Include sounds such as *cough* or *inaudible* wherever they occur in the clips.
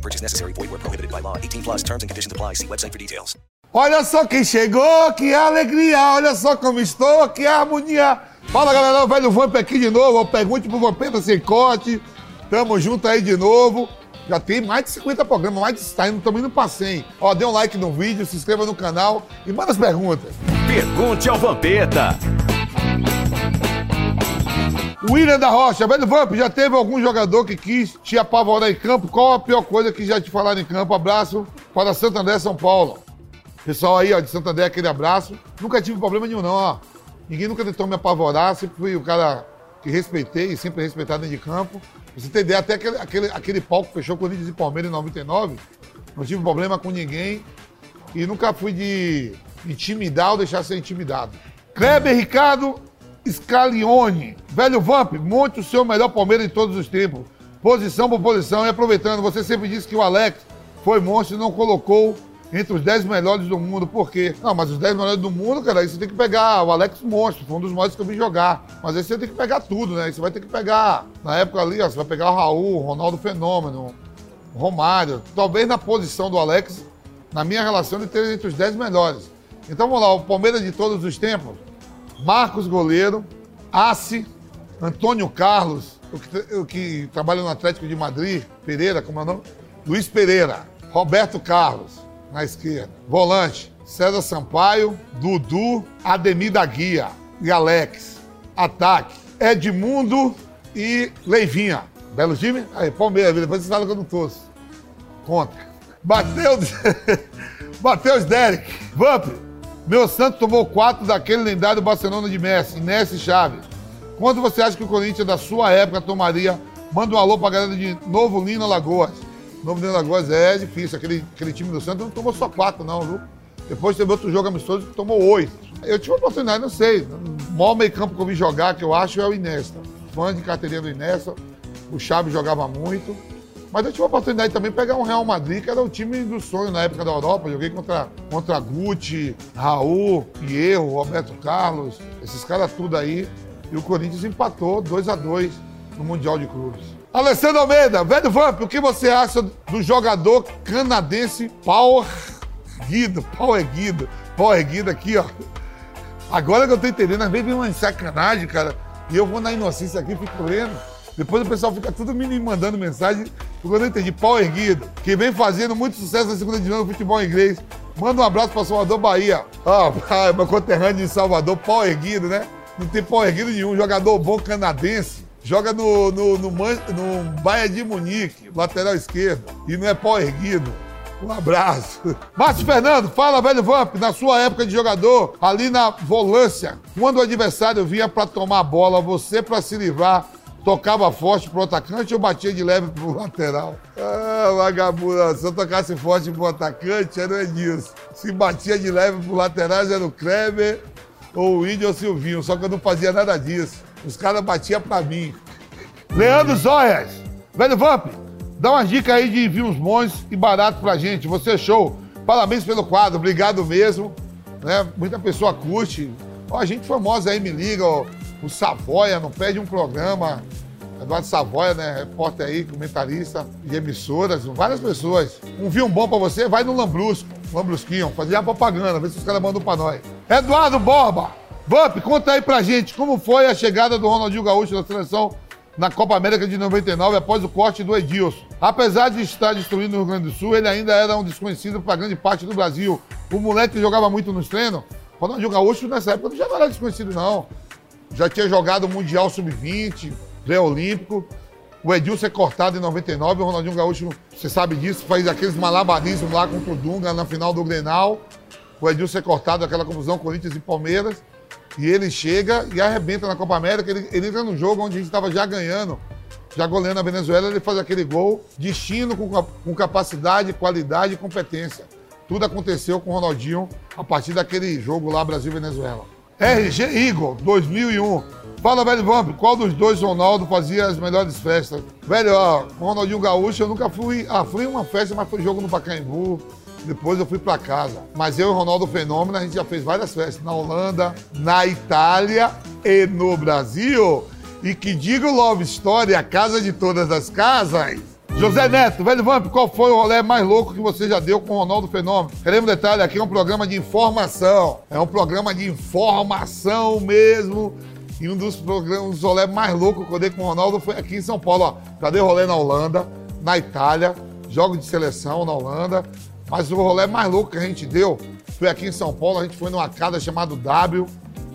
No purchase necessary. Void where prohibited by law. 18 plus terms and conditions apply. See website for details. Olha só quem chegou, que alegria! Olha só como estou, que harmonia! Fala galera, o velho Vamp aqui de novo. Pergunte pro Vampeta Sem Corte. Tamo junto aí de novo. Já tem mais de 50 programas, mais de 100, estamos indo pra 100. Ó, dê um like no vídeo, se inscreva no canal e manda as perguntas. Pergunte ao Vampeta. William da Rocha, velho Vamp, já teve algum jogador que quis te apavorar em campo? Qual a pior coisa que já te falaram em campo? Abraço para Santo André, São Paulo. Pessoal aí, ó, de Santo André, aquele abraço. Nunca tive problema nenhum, não, ó. Ninguém nunca tentou me apavorar, sempre fui o cara que respeitei e sempre respeitado dentro de campo. Pra você ter ideia, até aquele, aquele, aquele palco fechou Corinthians e Palmeiras em 99. Não tive problema com ninguém e nunca fui de intimidar ou deixar ser intimidado. Kleber Ricardo Scalione. Velho Vamp, monte o seu melhor Palmeiras de todos os tempos. Posição por posição. E aproveitando, você sempre disse que o Alex foi monstro e não colocou entre os 10 melhores do mundo. Por quê? Não, mas os 10 melhores do mundo, cara, aí você tem que pegar o Alex Monstro, foi um dos maiores que eu vi jogar. Mas aí você tem que pegar tudo, né? Aí você vai ter que pegar, na época ali, ó, você vai pegar o Raul, o Ronaldo Fenômeno, o Romário. Talvez na posição do Alex, na minha relação, ele esteja entre os 10 melhores. Então vamos lá, o Palmeiras de todos os tempos. Marcos Goleiro, Assi, Antônio Carlos, o que, o que trabalha no Atlético de Madrid, Pereira, como é o nome? Luiz Pereira, Roberto Carlos, na esquerda. Volante, César Sampaio, Dudu, Ademir da Guia e Alex. Ataque, Edmundo e Leivinha. Belo time? Aí, Palmeiras, depois você fala que eu não torço. Conta. Mateus, *laughs* Mateus Derek, Vamp, meu Santos tomou quatro daquele lendário Barcelona de Messi, Messi Chaves. Quanto você acha que o Corinthians da sua época tomaria? Manda um alô pra galera de Novo Lino Alagoas. Novo Lino Alagoas é difícil, aquele, aquele time do Santos não tomou só quatro não, viu? Depois teve outro jogo amistoso que tomou oito. Eu tive uma oportunidade, não sei. O maior meio campo que eu vi jogar, que eu acho, é o Inesta. Fã de carteirinha do Inesta. O Chaves jogava muito. Mas eu tive a oportunidade também de pegar um Real Madrid, que era o time do sonho na época da Europa. Joguei contra, contra Guti, Raul, Pierro, Roberto Carlos, esses caras tudo aí. E o Corinthians empatou 2 a 2 no Mundial de Clubes. Alessandro Almeida, velho Vamp, o que você acha do jogador canadense Power Guido? Power Guido. Power Guido aqui, ó. Agora que eu tô entendendo, às vezes vem uma sacanagem, cara, e eu vou na inocência aqui fico lendo. Depois o pessoal fica tudo me mandando mensagem, porque eu não entendi. Pau erguido, que vem fazendo muito sucesso na segunda divisão do futebol inglês. Manda um abraço para Salvador, Bahia. Ah, *laughs* meu conterrâneo de Salvador, pau erguido, né? Não tem pau erguido nenhum. Jogador bom canadense. Joga no, no, no, no de Munique, lateral esquerdo. E não é pau erguido. Um abraço. *laughs* Márcio Fernando, fala, velho Vamp, na sua época de jogador, ali na volância, quando o adversário vinha para tomar a bola, você para se livrar, tocava forte pro atacante ou batia de leve pro lateral? Ah, vagabundo, se eu tocasse forte pro atacante, era o Edilson. Se batia de leve pro lateral, era o Kleber ou o Índio ou o Silvinho, só que eu não fazia nada disso. Os caras batiam pra mim. Leandro Zóias, velho Vamp, dá umas dicas aí de vinhos bons e baratos pra gente. Você é show. Parabéns pelo quadro, obrigado mesmo. Né? Muita pessoa curte. Ó, a gente famosa aí me liga, ó o Savoia não perde um programa. Eduardo Savoia, né? Repórter aí, comentarista de emissoras, várias pessoas. Um vinho bom pra você, vai no Lambrusco, Lambrusquinho, fazer a propaganda, ver se os caras mandam pra nós. Eduardo Borba, Vamp, conta aí pra gente como foi a chegada do Ronaldinho Gaúcho na seleção na Copa América de 99 após o corte do Edilson. Apesar de estar destruindo o Rio Grande do Sul, ele ainda era um desconhecido para grande parte do Brasil. O moleque jogava muito nos treinos. Ronaldinho Gaúcho nessa época não já era desconhecido, não já tinha jogado o Mundial Sub-20, pré-olímpico. O Edilson é cortado em 99, o Ronaldinho Gaúcho, você sabe disso, faz aqueles malabarismos lá contra o Dunga na final do Grenal. O Edilson é cortado, aquela confusão Corinthians e Palmeiras. E ele chega e arrebenta na Copa América. Ele, ele entra no jogo onde a gente estava já ganhando, já goleando a Venezuela. Ele faz aquele gol, destino com, com capacidade, qualidade e competência. Tudo aconteceu com o Ronaldinho a partir daquele jogo lá Brasil-Venezuela. RG Igor, 2001. Fala, velho Vamp, qual dos dois Ronaldo fazia as melhores festas? Velho, ó, Ronaldinho Gaúcho eu nunca fui. Ah, fui uma festa, mas foi jogo no Pacaembu. Depois eu fui pra casa. Mas eu e o Ronaldo Fenômeno, a gente já fez várias festas na Holanda, na Itália e no Brasil. E que diga o Love Story, a casa de todas as casas. José Neto, velho Vamp, qual foi o rolê mais louco que você já deu com o Ronaldo Fenômeno? Queremos detalhe, aqui é um programa de informação. É um programa de informação mesmo. E um dos programas, os rolê mais loucos que eu dei com o Ronaldo foi aqui em São Paulo. Ó. Já dei rolê na Holanda, na Itália, jogos de seleção na Holanda. Mas o rolê mais louco que a gente deu foi aqui em São Paulo. A gente foi numa casa chamada W.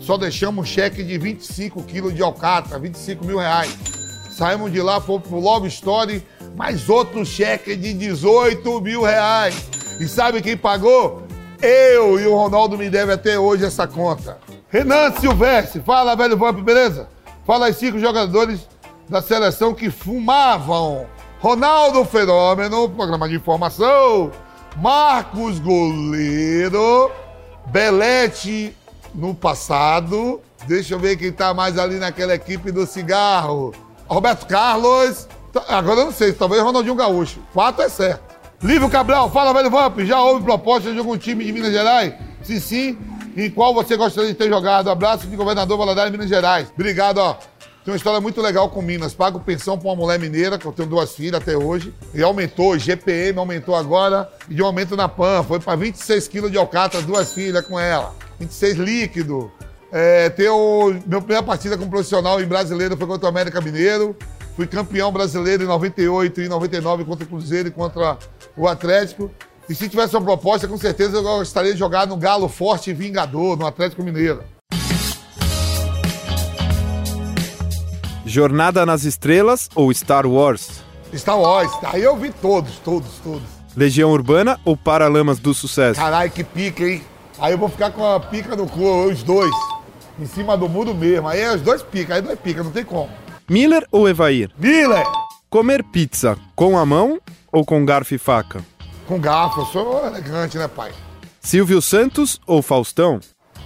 Só deixamos um cheque de 25 quilos de alcatra, 25 mil reais. Saímos de lá, fomos pro Love Story, mais outro cheque de 18 mil reais. E sabe quem pagou? Eu e o Ronaldo me deve até hoje essa conta. Renan Silvestre, fala, velho Vamp, beleza? Fala aí cinco jogadores da seleção que fumavam. Ronaldo Fenômeno, programa de informação. Marcos Goleiro. Belete no passado. Deixa eu ver quem tá mais ali naquela equipe do cigarro. Roberto Carlos. Tá, Agora eu não sei, talvez Ronaldinho Gaúcho. Fato é certo. Lívio Cabral, fala, velho Vamp. Já houve proposta de algum time de Minas Gerais? Se sim, em qual você gostaria de ter jogado? Abraço de governador Valadares, Minas Gerais. Obrigado, ó. Tem uma história muito legal com Minas. Pago pensão pra uma mulher mineira, que eu tenho duas filhas até hoje. E aumentou, GPM aumentou agora. E de um aumento na PAN. Foi pra 26 quilos de alcatra, duas filhas com ela. 26 líquido. É, o, minha primeira partida como profissional em brasileiro foi contra o América Mineiro. Fui campeão brasileiro em 98 e 99 contra o Cruzeiro e contra o Atlético. E se tivesse uma proposta, com certeza eu gostaria de jogar no Galo Forte e Vingador, no Atlético Mineiro. Jornada nas Estrelas ou Star Wars? Star Wars, aí eu vi todos, todos, todos. Legião Urbana ou Paralamas do Sucesso? Caralho, que pica, hein? Aí eu vou ficar com a pica no cu, os dois. Em cima do muro mesmo. Aí é os dois pica, aí dois pica, não tem como. Miller ou Evair? Miller! Comer pizza com a mão ou com garfo e faca? Com garfo, eu sou elegante, né, pai? Silvio Santos ou Faustão?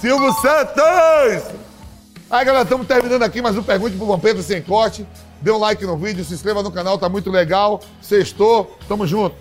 Silvio Santos! Aí, galera, estamos terminando aqui mais um Pergunte pro Vampeta Sem Corte. Dê um like no vídeo, se inscreva no canal, tá muito legal. Sextou, tamo junto.